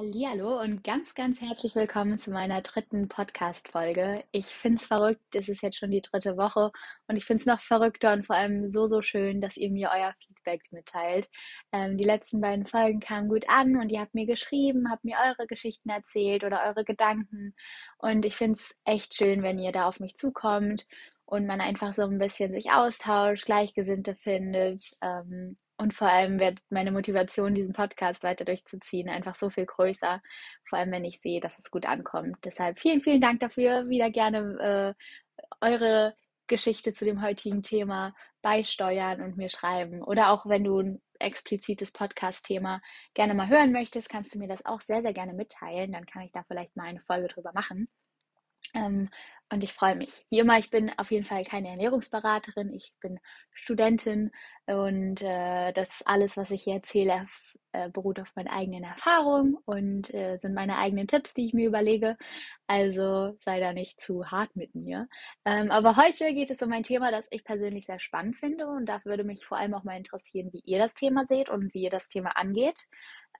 Hallihallo und ganz, ganz herzlich willkommen zu meiner dritten Podcast-Folge. Ich finde es verrückt, es ist jetzt schon die dritte Woche und ich finde es noch verrückter und vor allem so, so schön, dass ihr mir euer Feedback mitteilt. Ähm, die letzten beiden Folgen kamen gut an und ihr habt mir geschrieben, habt mir eure Geschichten erzählt oder eure Gedanken und ich finde es echt schön, wenn ihr da auf mich zukommt und man einfach so ein bisschen sich austauscht, Gleichgesinnte findet. Ähm, und vor allem wird meine Motivation, diesen Podcast weiter durchzuziehen, einfach so viel größer. Vor allem, wenn ich sehe, dass es gut ankommt. Deshalb vielen, vielen Dank dafür. Wieder gerne äh, eure Geschichte zu dem heutigen Thema beisteuern und mir schreiben. Oder auch wenn du ein explizites Podcast-Thema gerne mal hören möchtest, kannst du mir das auch sehr, sehr gerne mitteilen. Dann kann ich da vielleicht mal eine Folge drüber machen. Ähm, und ich freue mich. Wie immer, ich bin auf jeden Fall keine Ernährungsberaterin, ich bin Studentin und äh, das alles, was ich hier erzähle, äh, beruht auf meinen eigenen Erfahrungen und äh, sind meine eigenen Tipps, die ich mir überlege. Also sei da nicht zu hart mit mir. Ähm, aber heute geht es um ein Thema, das ich persönlich sehr spannend finde und da würde mich vor allem auch mal interessieren, wie ihr das Thema seht und wie ihr das Thema angeht.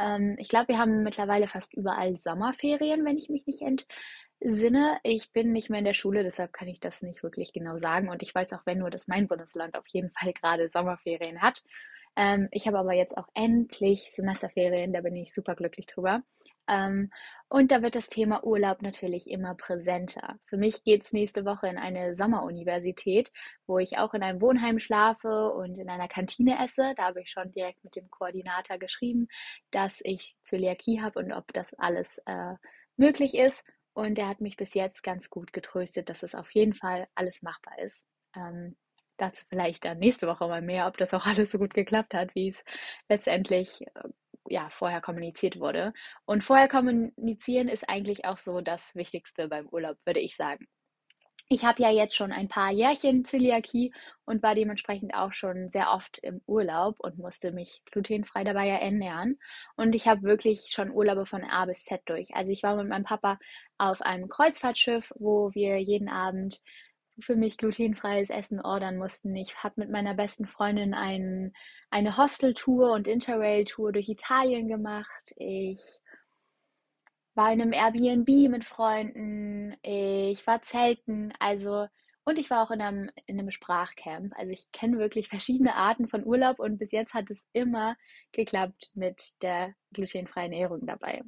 Ähm, ich glaube, wir haben mittlerweile fast überall Sommerferien, wenn ich mich nicht ent Sinne, ich bin nicht mehr in der Schule, deshalb kann ich das nicht wirklich genau sagen. Und ich weiß auch, wenn nur, dass mein Bundesland auf jeden Fall gerade Sommerferien hat. Ähm, ich habe aber jetzt auch endlich Semesterferien, da bin ich super glücklich drüber. Ähm, und da wird das Thema Urlaub natürlich immer präsenter. Für mich geht es nächste Woche in eine Sommeruniversität, wo ich auch in einem Wohnheim schlafe und in einer Kantine esse. Da habe ich schon direkt mit dem Koordinator geschrieben, dass ich Zöliakie habe und ob das alles äh, möglich ist. Und er hat mich bis jetzt ganz gut getröstet, dass es auf jeden Fall alles machbar ist. Ähm, dazu vielleicht dann nächste Woche mal mehr, ob das auch alles so gut geklappt hat, wie es letztendlich äh, ja, vorher kommuniziert wurde. Und vorher kommunizieren ist eigentlich auch so das Wichtigste beim Urlaub, würde ich sagen ich habe ja jetzt schon ein paar Jährchen Zöliakie und war dementsprechend auch schon sehr oft im Urlaub und musste mich glutenfrei dabei ernähren. Und ich habe wirklich schon Urlaube von A bis Z durch. Also ich war mit meinem Papa auf einem Kreuzfahrtschiff, wo wir jeden Abend für mich glutenfreies Essen ordern mussten. Ich habe mit meiner besten Freundin ein, eine Hosteltour und Interrail-Tour durch Italien gemacht. Ich war in einem Airbnb mit Freunden, ich war zelten, also und ich war auch in einem, in einem Sprachcamp. Also ich kenne wirklich verschiedene Arten von Urlaub und bis jetzt hat es immer geklappt mit der glutenfreien Ernährung dabei.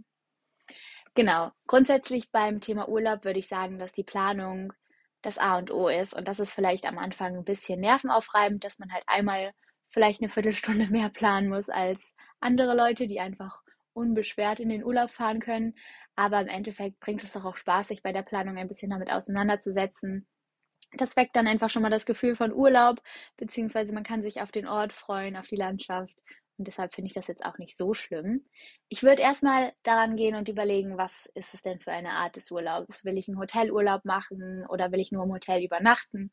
Genau, grundsätzlich beim Thema Urlaub würde ich sagen, dass die Planung das A und O ist und das ist vielleicht am Anfang ein bisschen nervenaufreibend, dass man halt einmal vielleicht eine Viertelstunde mehr planen muss als andere Leute, die einfach unbeschwert in den Urlaub fahren können. Aber im Endeffekt bringt es doch auch Spaß, sich bei der Planung ein bisschen damit auseinanderzusetzen. Das weckt dann einfach schon mal das Gefühl von Urlaub, beziehungsweise man kann sich auf den Ort freuen, auf die Landschaft. Und deshalb finde ich das jetzt auch nicht so schlimm. Ich würde erstmal daran gehen und überlegen, was ist es denn für eine Art des Urlaubs? Will ich einen Hotelurlaub machen oder will ich nur im Hotel übernachten?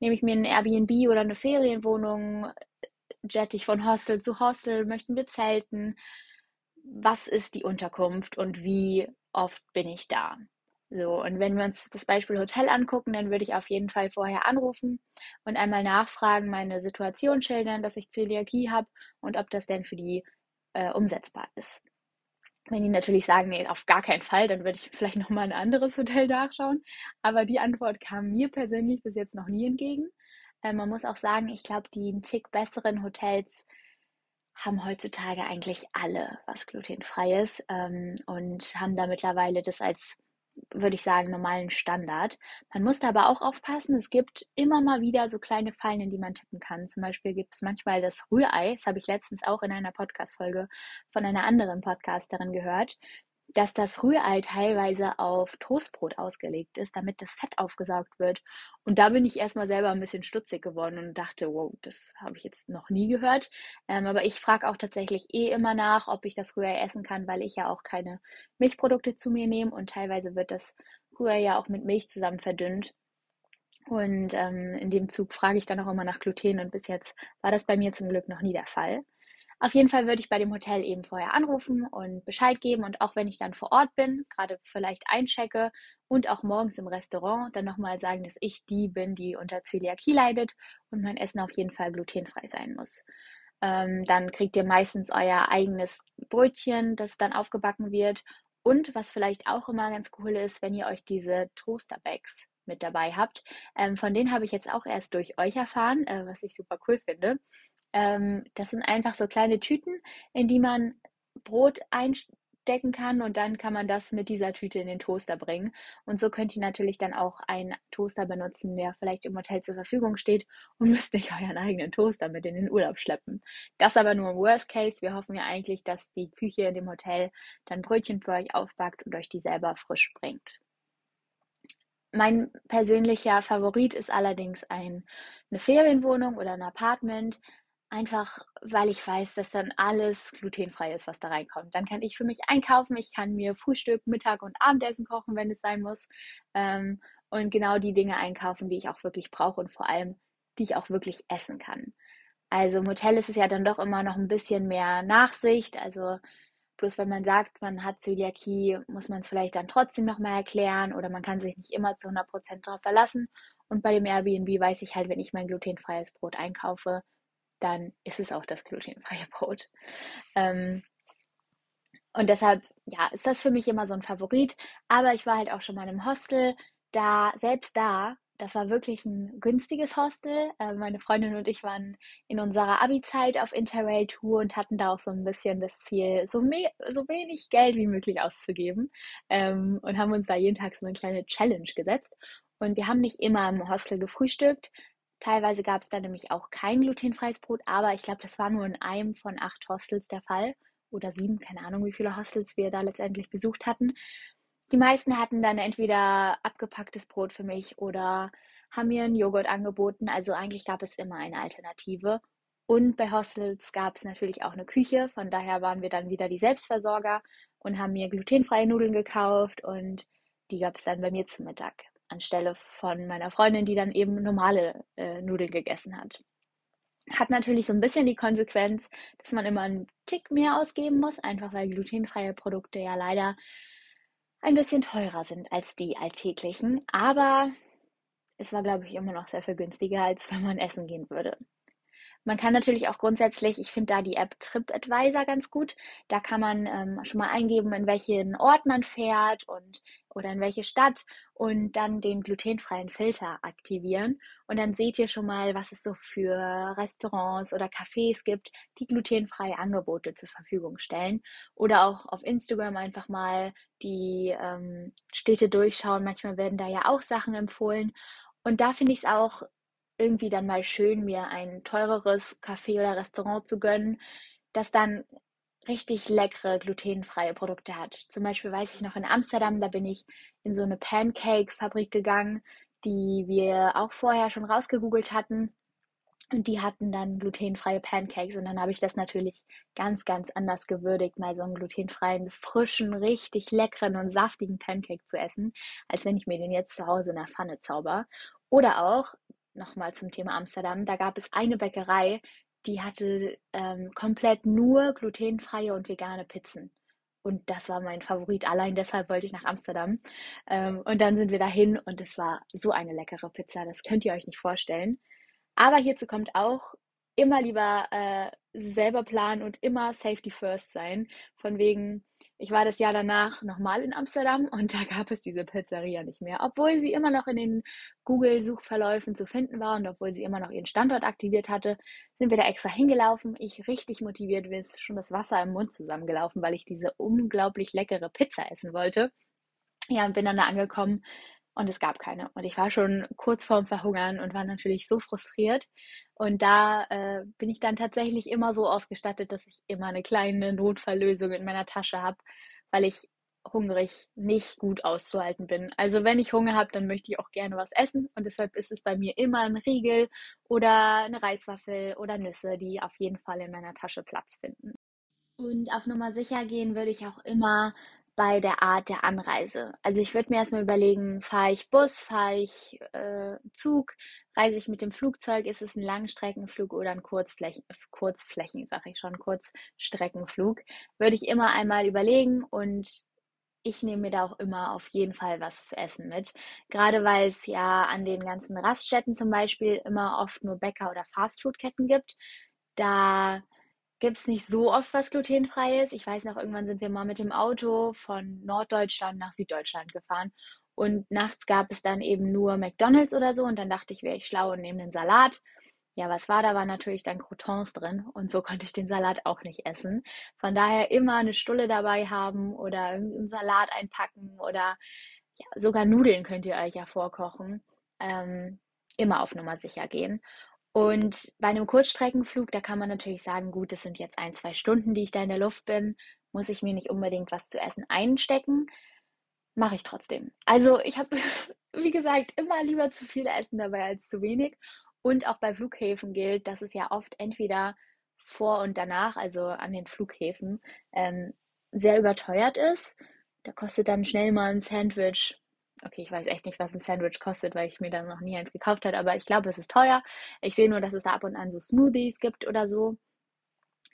Nehme ich mir ein Airbnb oder eine Ferienwohnung? Jette ich von Hostel zu Hostel? Möchten wir zelten? Was ist die Unterkunft und wie oft bin ich da? So, und wenn wir uns das Beispiel Hotel angucken, dann würde ich auf jeden Fall vorher anrufen und einmal nachfragen, meine Situation schildern, dass ich Zöliakie habe und ob das denn für die äh, umsetzbar ist. Wenn die natürlich sagen, nee, auf gar keinen Fall, dann würde ich vielleicht nochmal ein anderes Hotel nachschauen. Aber die Antwort kam mir persönlich bis jetzt noch nie entgegen. Äh, man muss auch sagen, ich glaube, die einen Tick besseren Hotels haben heutzutage eigentlich alle was glutenfreies ähm, und haben da mittlerweile das als, würde ich sagen, normalen Standard. Man muss da aber auch aufpassen, es gibt immer mal wieder so kleine Fallen, in die man tippen kann. Zum Beispiel gibt es manchmal das Rührei, das habe ich letztens auch in einer Podcast-Folge von einer anderen Podcasterin gehört dass das Rührei teilweise auf Toastbrot ausgelegt ist, damit das Fett aufgesaugt wird. Und da bin ich erstmal selber ein bisschen stutzig geworden und dachte, wow, das habe ich jetzt noch nie gehört. Ähm, aber ich frage auch tatsächlich eh immer nach, ob ich das Rührei essen kann, weil ich ja auch keine Milchprodukte zu mir nehme und teilweise wird das Rührei ja auch mit Milch zusammen verdünnt. Und ähm, in dem Zug frage ich dann auch immer nach Gluten und bis jetzt war das bei mir zum Glück noch nie der Fall. Auf jeden Fall würde ich bei dem Hotel eben vorher anrufen und Bescheid geben und auch wenn ich dann vor Ort bin, gerade vielleicht einchecke und auch morgens im Restaurant, dann nochmal sagen, dass ich die bin, die unter Zöliakie leidet und mein Essen auf jeden Fall glutenfrei sein muss. Ähm, dann kriegt ihr meistens euer eigenes Brötchen, das dann aufgebacken wird. Und was vielleicht auch immer ganz cool ist, wenn ihr euch diese Toasterbags mit dabei habt. Ähm, von denen habe ich jetzt auch erst durch euch erfahren, äh, was ich super cool finde. Ähm, das sind einfach so kleine Tüten, in die man Brot einstecken kann und dann kann man das mit dieser Tüte in den Toaster bringen. Und so könnt ihr natürlich dann auch einen Toaster benutzen, der vielleicht im Hotel zur Verfügung steht und müsst nicht euren eigenen Toaster mit in den Urlaub schleppen. Das aber nur im Worst Case. Wir hoffen ja eigentlich, dass die Küche in dem Hotel dann Brötchen für euch aufbackt und euch die selber frisch bringt. Mein persönlicher Favorit ist allerdings ein, eine Ferienwohnung oder ein Apartment, einfach weil ich weiß, dass dann alles glutenfrei ist, was da reinkommt. Dann kann ich für mich einkaufen, ich kann mir Frühstück, Mittag und Abendessen kochen, wenn es sein muss. Ähm, und genau die Dinge einkaufen, die ich auch wirklich brauche und vor allem, die ich auch wirklich essen kann. Also im Hotel ist es ja dann doch immer noch ein bisschen mehr Nachsicht. Also Bloß wenn man sagt, man hat Zöliakie, muss man es vielleicht dann trotzdem nochmal erklären oder man kann sich nicht immer zu 100% darauf verlassen. Und bei dem Airbnb weiß ich halt, wenn ich mein glutenfreies Brot einkaufe, dann ist es auch das glutenfreie Brot. Ähm, und deshalb, ja, ist das für mich immer so ein Favorit. Aber ich war halt auch schon mal im Hostel. Da, selbst da das war wirklich ein günstiges Hostel. Äh, meine Freundin und ich waren in unserer Abi-Zeit auf Interrail-Tour und hatten da auch so ein bisschen das Ziel, so, so wenig Geld wie möglich auszugeben ähm, und haben uns da jeden Tag so eine kleine Challenge gesetzt. Und wir haben nicht immer im Hostel gefrühstückt. Teilweise gab es da nämlich auch kein glutenfreies Brot, aber ich glaube, das war nur in einem von acht Hostels der Fall oder sieben, keine Ahnung, wie viele Hostels wir da letztendlich besucht hatten. Die meisten hatten dann entweder abgepacktes Brot für mich oder haben mir einen Joghurt angeboten. Also eigentlich gab es immer eine Alternative. Und bei Hostels gab es natürlich auch eine Küche. Von daher waren wir dann wieder die Selbstversorger und haben mir glutenfreie Nudeln gekauft und die gab es dann bei mir zum Mittag. Anstelle von meiner Freundin, die dann eben normale äh, Nudeln gegessen hat. Hat natürlich so ein bisschen die Konsequenz, dass man immer einen Tick mehr ausgeben muss, einfach weil glutenfreie Produkte ja leider ein bisschen teurer sind als die alltäglichen, aber es war, glaube ich, immer noch sehr viel günstiger, als wenn man essen gehen würde. Man kann natürlich auch grundsätzlich, ich finde da die App TripAdvisor ganz gut. Da kann man ähm, schon mal eingeben, in welchen Ort man fährt und oder in welche Stadt und dann den glutenfreien Filter aktivieren. Und dann seht ihr schon mal, was es so für Restaurants oder Cafés gibt, die glutenfreie Angebote zur Verfügung stellen. Oder auch auf Instagram einfach mal die ähm, Städte durchschauen. Manchmal werden da ja auch Sachen empfohlen. Und da finde ich es auch irgendwie dann mal schön, mir ein teureres Café oder Restaurant zu gönnen, das dann richtig leckere glutenfreie Produkte hat. Zum Beispiel weiß ich noch in Amsterdam, da bin ich in so eine Pancake-Fabrik gegangen, die wir auch vorher schon rausgegoogelt hatten. Und die hatten dann glutenfreie Pancakes und dann habe ich das natürlich ganz, ganz anders gewürdigt, mal so einen glutenfreien, frischen, richtig leckeren und saftigen Pancake zu essen, als wenn ich mir den jetzt zu Hause in der Pfanne zauber. Oder auch, nochmal zum Thema Amsterdam, da gab es eine Bäckerei, die hatte ähm, komplett nur glutenfreie und vegane Pizzen. Und das war mein Favorit. Allein deshalb wollte ich nach Amsterdam. Ähm, und dann sind wir dahin und es war so eine leckere Pizza. Das könnt ihr euch nicht vorstellen. Aber hierzu kommt auch immer lieber äh, selber planen und immer Safety First sein. Von wegen, ich war das Jahr danach nochmal in Amsterdam und da gab es diese Pizzeria nicht mehr, obwohl sie immer noch in den Google-Suchverläufen zu finden war und obwohl sie immer noch ihren Standort aktiviert hatte, sind wir da extra hingelaufen. Ich richtig motiviert, ist schon das Wasser im Mund zusammengelaufen, weil ich diese unglaublich leckere Pizza essen wollte. Ja, und bin dann da angekommen und es gab keine. Und ich war schon kurz vorm Verhungern und war natürlich so frustriert. Und da äh, bin ich dann tatsächlich immer so ausgestattet, dass ich immer eine kleine Notfalllösung in meiner Tasche habe, weil ich hungrig nicht gut auszuhalten bin. Also wenn ich Hunger habe, dann möchte ich auch gerne was essen und deshalb ist es bei mir immer ein Riegel oder eine Reiswaffel oder Nüsse, die auf jeden Fall in meiner Tasche Platz finden. Und auf Nummer sicher gehen würde ich auch immer bei der Art der Anreise. Also ich würde mir erstmal überlegen, fahre ich Bus, fahre ich äh, Zug, reise ich mit dem Flugzeug, ist es ein Langstreckenflug oder ein Kurzflächen, Kurzflächen, sage ich schon, Kurzstreckenflug, würde ich immer einmal überlegen und ich nehme mir da auch immer auf jeden Fall was zu essen mit. Gerade weil es ja an den ganzen Raststätten zum Beispiel immer oft nur Bäcker oder Fastfood-Ketten gibt da gibt es nicht so oft was glutenfreies. Ich weiß noch, irgendwann sind wir mal mit dem Auto von Norddeutschland nach Süddeutschland gefahren und nachts gab es dann eben nur McDonald's oder so und dann dachte ich, wäre ich schlau und nehme einen Salat. Ja, was war da? War natürlich dann Croutons drin und so konnte ich den Salat auch nicht essen. Von daher immer eine Stulle dabei haben oder irgendeinen Salat einpacken oder ja, sogar Nudeln könnt ihr euch ja vorkochen. Ähm, immer auf Nummer sicher gehen. Und bei einem Kurzstreckenflug, da kann man natürlich sagen, gut, das sind jetzt ein, zwei Stunden, die ich da in der Luft bin, muss ich mir nicht unbedingt was zu essen einstecken. Mache ich trotzdem. Also ich habe, wie gesagt, immer lieber zu viel Essen dabei als zu wenig. Und auch bei Flughäfen gilt, dass es ja oft entweder vor und danach, also an den Flughäfen, ähm, sehr überteuert ist. Da kostet dann schnell mal ein Sandwich Okay, ich weiß echt nicht, was ein Sandwich kostet, weil ich mir da noch nie eins gekauft habe, aber ich glaube, es ist teuer. Ich sehe nur, dass es da ab und an so Smoothies gibt oder so.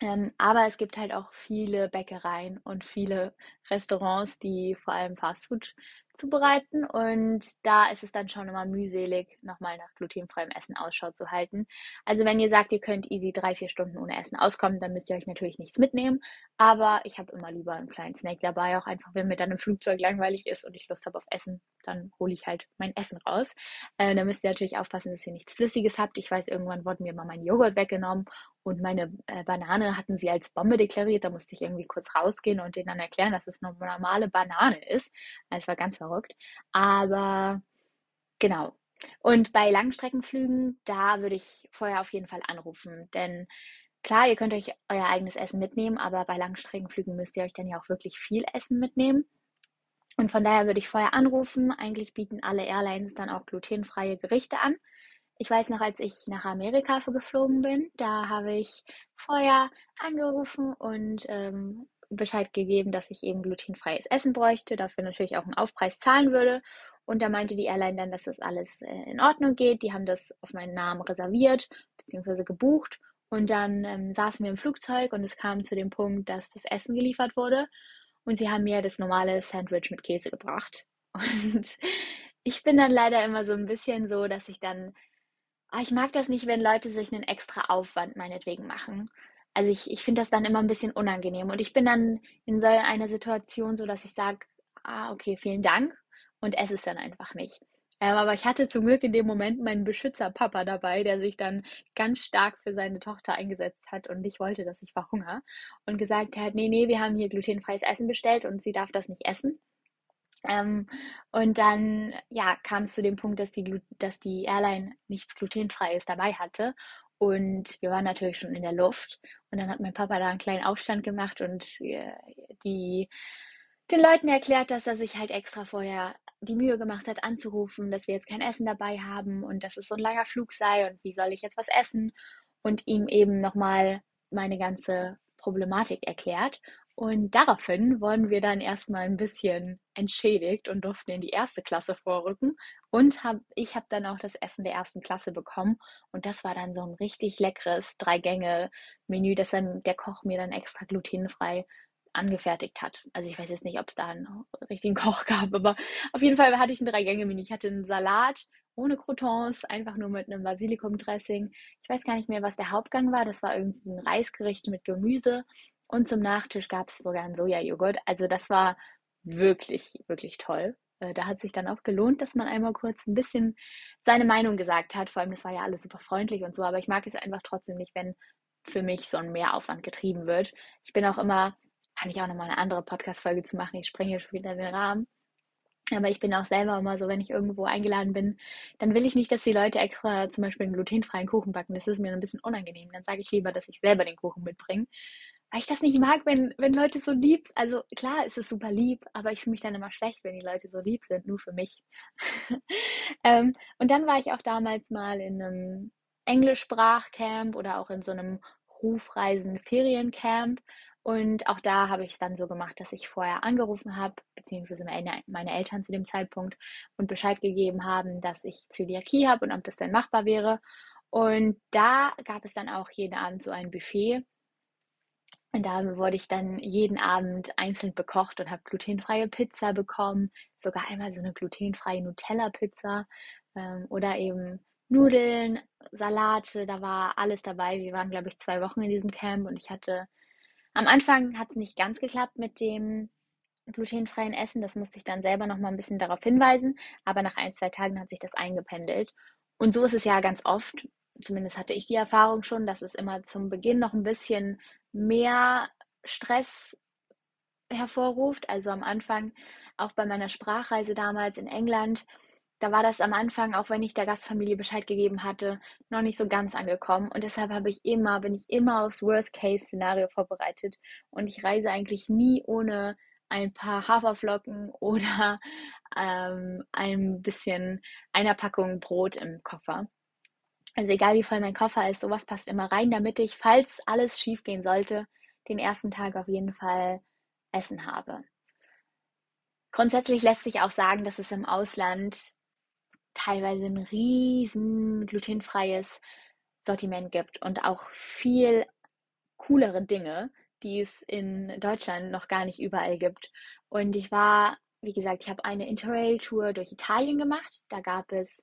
Ähm, aber es gibt halt auch viele Bäckereien und viele Restaurants, die vor allem Fastfood zubereiten. Und da ist es dann schon immer mühselig, nochmal nach glutenfreiem Essen Ausschau zu halten. Also wenn ihr sagt, ihr könnt easy drei, vier Stunden ohne Essen auskommen, dann müsst ihr euch natürlich nichts mitnehmen. Aber ich habe immer lieber einen kleinen Snack dabei, auch einfach, wenn mir dann im Flugzeug langweilig ist und ich Lust habe auf Essen, dann hole ich halt mein Essen raus. Äh, da müsst ihr natürlich aufpassen, dass ihr nichts Flüssiges habt. Ich weiß, irgendwann wurde mir mal mein Joghurt weggenommen und meine äh, Banane hatten sie als Bombe deklariert. Da musste ich irgendwie kurz rausgehen und denen dann erklären, dass es eine normale Banane ist. Es war ganz verrückt. Aber genau. Und bei Langstreckenflügen, da würde ich vorher auf jeden Fall anrufen. Denn klar, ihr könnt euch euer eigenes Essen mitnehmen, aber bei Langstreckenflügen müsst ihr euch dann ja auch wirklich viel Essen mitnehmen. Und von daher würde ich vorher anrufen. Eigentlich bieten alle Airlines dann auch glutenfreie Gerichte an. Ich weiß noch, als ich nach Amerika geflogen bin, da habe ich vorher angerufen und ähm, Bescheid gegeben, dass ich eben glutenfreies Essen bräuchte, dafür natürlich auch einen Aufpreis zahlen würde. Und da meinte die Airline dann, dass das alles äh, in Ordnung geht. Die haben das auf meinen Namen reserviert bzw. gebucht. Und dann ähm, saßen wir im Flugzeug und es kam zu dem Punkt, dass das Essen geliefert wurde. Und sie haben mir das normale Sandwich mit Käse gebracht. Und ich bin dann leider immer so ein bisschen so, dass ich dann Ah, ich mag das nicht, wenn Leute sich einen extra Aufwand meinetwegen machen. Also ich, ich finde das dann immer ein bisschen unangenehm. Und ich bin dann in so einer Situation so, dass ich sage, ah, okay, vielen Dank und esse es dann einfach nicht. Ähm, aber ich hatte zum Glück in dem Moment meinen Beschützerpapa dabei, der sich dann ganz stark für seine Tochter eingesetzt hat und nicht wollte, dass ich verhungere. Und gesagt hat, nee, nee, wir haben hier glutenfreies Essen bestellt und sie darf das nicht essen. Ähm, und dann ja, kam es zu dem Punkt, dass die, dass die Airline nichts glutenfreies dabei hatte. Und wir waren natürlich schon in der Luft. Und dann hat mein Papa da einen kleinen Aufstand gemacht und äh, die, den Leuten erklärt, dass er sich halt extra vorher die Mühe gemacht hat, anzurufen, dass wir jetzt kein Essen dabei haben und dass es so ein langer Flug sei und wie soll ich jetzt was essen. Und ihm eben nochmal meine ganze Problematik erklärt. Und daraufhin wurden wir dann erstmal ein bisschen entschädigt und durften in die erste Klasse vorrücken. Und hab, ich habe dann auch das Essen der ersten Klasse bekommen. Und das war dann so ein richtig leckeres Drei-Gänge-Menü, das dann der Koch mir dann extra glutenfrei angefertigt hat. Also ich weiß jetzt nicht, ob es da einen richtigen Koch gab, aber auf jeden Fall hatte ich ein Drei-Gänge-Menü. Ich hatte einen Salat ohne Croutons, einfach nur mit einem Basilikum-Dressing. Ich weiß gar nicht mehr, was der Hauptgang war. Das war irgendwie ein Reisgericht mit Gemüse und zum Nachtisch gab es sogar einen Sojajoghurt. Also das war wirklich, wirklich toll. Äh, da hat sich dann auch gelohnt, dass man einmal kurz ein bisschen seine Meinung gesagt hat. Vor allem, das war ja alles super freundlich und so, aber ich mag es einfach trotzdem nicht, wenn für mich so ein Mehraufwand getrieben wird. Ich bin auch immer, kann ich auch nochmal eine andere Podcast-Folge zu machen, ich springe schon wieder den Rahmen. Aber ich bin auch selber immer so, wenn ich irgendwo eingeladen bin, dann will ich nicht, dass die Leute extra zum Beispiel einen glutenfreien Kuchen backen. Das ist mir ein bisschen unangenehm. Dann sage ich lieber, dass ich selber den Kuchen mitbringe weil ich das nicht mag, wenn, wenn Leute so lieb, also klar ist es super lieb, aber ich fühle mich dann immer schlecht, wenn die Leute so lieb sind, nur für mich. ähm, und dann war ich auch damals mal in einem Englischsprachcamp oder auch in so einem Rufreisen-Feriencamp. Und auch da habe ich es dann so gemacht, dass ich vorher angerufen habe, beziehungsweise meine, meine Eltern zu dem Zeitpunkt und Bescheid gegeben haben, dass ich Zöliakie habe und ob das denn machbar wäre. Und da gab es dann auch jeden Abend so ein Buffet und da wurde ich dann jeden Abend einzeln bekocht und habe glutenfreie Pizza bekommen, sogar einmal so eine glutenfreie Nutella-Pizza ähm, oder eben Nudeln, Salate, da war alles dabei. Wir waren, glaube ich, zwei Wochen in diesem Camp und ich hatte am Anfang hat es nicht ganz geklappt mit dem glutenfreien Essen. Das musste ich dann selber noch mal ein bisschen darauf hinweisen. Aber nach ein, zwei Tagen hat sich das eingependelt. Und so ist es ja ganz oft. Zumindest hatte ich die Erfahrung schon, dass es immer zum Beginn noch ein bisschen mehr Stress hervorruft. Also am Anfang, auch bei meiner Sprachreise damals in England, da war das am Anfang, auch wenn ich der Gastfamilie Bescheid gegeben hatte, noch nicht so ganz angekommen. Und deshalb habe ich immer, bin ich immer aufs Worst-Case-Szenario vorbereitet. Und ich reise eigentlich nie ohne ein paar Haferflocken oder ähm, ein bisschen einer Packung Brot im Koffer. Also egal wie voll mein Koffer ist, sowas passt immer rein, damit ich, falls alles schief gehen sollte, den ersten Tag auf jeden Fall Essen habe. Grundsätzlich lässt sich auch sagen, dass es im Ausland teilweise ein riesen glutenfreies Sortiment gibt und auch viel coolere Dinge, die es in Deutschland noch gar nicht überall gibt. Und ich war, wie gesagt, ich habe eine Interrail-Tour durch Italien gemacht. Da gab es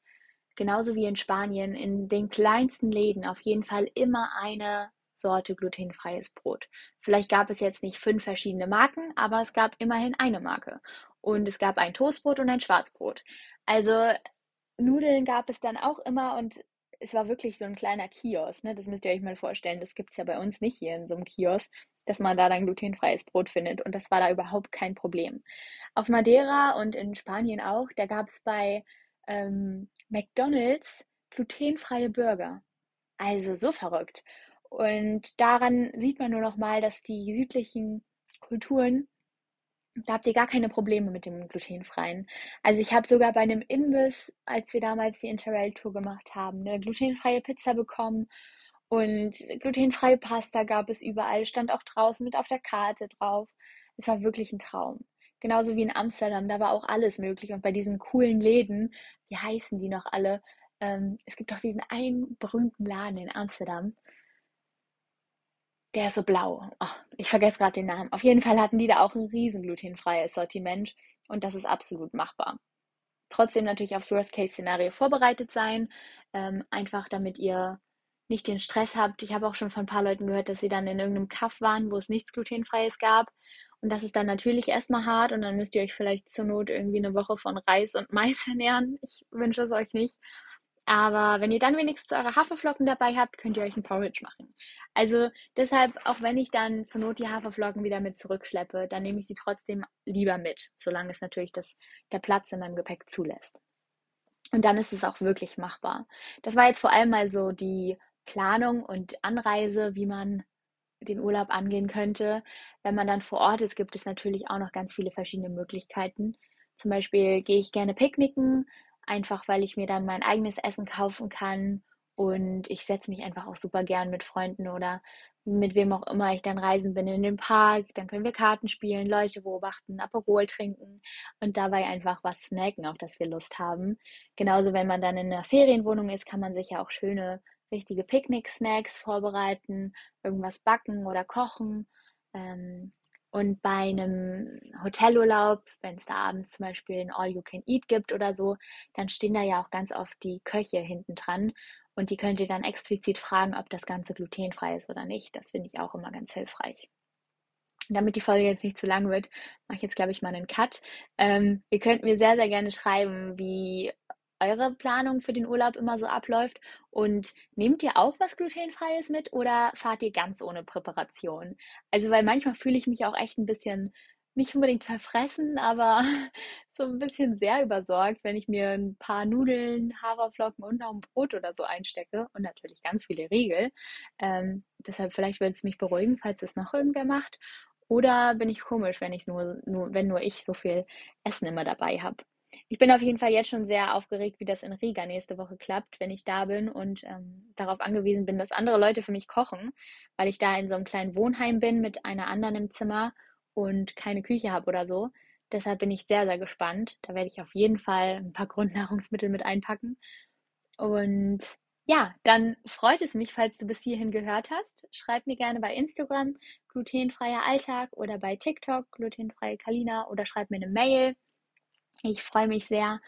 genauso wie in Spanien in den kleinsten Läden auf jeden Fall immer eine Sorte glutenfreies Brot. Vielleicht gab es jetzt nicht fünf verschiedene Marken, aber es gab immerhin eine Marke. Und es gab ein Toastbrot und ein Schwarzbrot. Also Nudeln gab es dann auch immer und es war wirklich so ein kleiner Kiosk, ne? Das müsst ihr euch mal vorstellen. Das gibt es ja bei uns nicht hier in so einem Kiosk, dass man da dann glutenfreies Brot findet. Und das war da überhaupt kein Problem. Auf Madeira und in Spanien auch, da gab es bei ähm, McDonald's glutenfreie Burger. Also so verrückt. Und daran sieht man nur noch mal, dass die südlichen Kulturen da habt ihr gar keine Probleme mit dem glutenfreien. Also ich habe sogar bei einem Imbiss, als wir damals die Interrail-Tour gemacht haben, eine glutenfreie Pizza bekommen und glutenfreie Pasta gab es überall, stand auch draußen mit auf der Karte drauf. Es war wirklich ein Traum. Genauso wie in Amsterdam, da war auch alles möglich. Und bei diesen coolen Läden, wie heißen die noch alle? Ähm, es gibt doch diesen einen berühmten Laden in Amsterdam. Der ist so blau. Ach, ich vergesse gerade den Namen. Auf jeden Fall hatten die da auch ein riesen glutenfreies Sortiment und das ist absolut machbar. Trotzdem natürlich aufs Worst-Case-Szenario vorbereitet sein, ähm, einfach damit ihr nicht den Stress habt. Ich habe auch schon von ein paar Leuten gehört, dass sie dann in irgendeinem Kaff waren, wo es nichts glutenfreies gab. Und das ist dann natürlich erstmal hart und dann müsst ihr euch vielleicht zur Not irgendwie eine Woche von Reis und Mais ernähren. Ich wünsche es euch nicht. Aber wenn ihr dann wenigstens eure Haferflocken dabei habt, könnt ihr euch ein Porridge machen. Also deshalb, auch wenn ich dann zur Not die Haferflocken wieder mit zurückschleppe, dann nehme ich sie trotzdem lieber mit, solange es natürlich das, der Platz in meinem Gepäck zulässt. Und dann ist es auch wirklich machbar. Das war jetzt vor allem mal so die Planung und Anreise, wie man den Urlaub angehen könnte. Wenn man dann vor Ort ist, gibt es natürlich auch noch ganz viele verschiedene Möglichkeiten. Zum Beispiel gehe ich gerne picknicken, einfach weil ich mir dann mein eigenes Essen kaufen kann und ich setze mich einfach auch super gern mit Freunden oder mit wem auch immer ich dann reisen bin in den Park. Dann können wir Karten spielen, Leute beobachten, Aperol trinken und dabei einfach was snacken, auf das wir Lust haben. Genauso, wenn man dann in einer Ferienwohnung ist, kann man sich ja auch schöne, richtige Picknick-Snacks vorbereiten, irgendwas backen oder kochen. Ähm, und bei einem Hotelurlaub, wenn es da abends zum Beispiel ein All-You-Can-Eat gibt oder so, dann stehen da ja auch ganz oft die Köche hinten dran und die könnt ihr dann explizit fragen, ob das Ganze glutenfrei ist oder nicht. Das finde ich auch immer ganz hilfreich. Damit die Folge jetzt nicht zu lang wird, mache ich jetzt, glaube ich, mal einen Cut. Ähm, ihr könnt mir sehr, sehr gerne schreiben, wie eure Planung für den Urlaub immer so abläuft. Und nehmt ihr auch was glutenfreies mit oder fahrt ihr ganz ohne Präparation? Also, weil manchmal fühle ich mich auch echt ein bisschen nicht unbedingt verfressen, aber so ein bisschen sehr übersorgt, wenn ich mir ein paar Nudeln, Haferflocken und noch ein Brot oder so einstecke und natürlich ganz viele Riegel. Ähm, deshalb vielleicht wird es mich beruhigen, falls es noch irgendwer macht. Oder bin ich komisch, wenn ich nur, nur, wenn nur ich so viel Essen immer dabei habe? Ich bin auf jeden Fall jetzt schon sehr aufgeregt, wie das in Riga nächste Woche klappt, wenn ich da bin und ähm, darauf angewiesen bin, dass andere Leute für mich kochen, weil ich da in so einem kleinen Wohnheim bin mit einer anderen im Zimmer und keine Küche habe oder so. Deshalb bin ich sehr, sehr gespannt. Da werde ich auf jeden Fall ein paar Grundnahrungsmittel mit einpacken. Und ja, dann freut es mich, falls du bis hierhin gehört hast. Schreib mir gerne bei Instagram glutenfreier Alltag oder bei TikTok glutenfreie Kalina oder schreib mir eine Mail. Ich freue mich sehr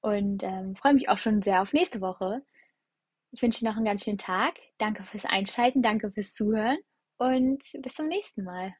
und ähm, freue mich auch schon sehr auf nächste Woche. Ich wünsche dir noch einen ganz schönen Tag. Danke fürs Einschalten, danke fürs Zuhören und bis zum nächsten Mal.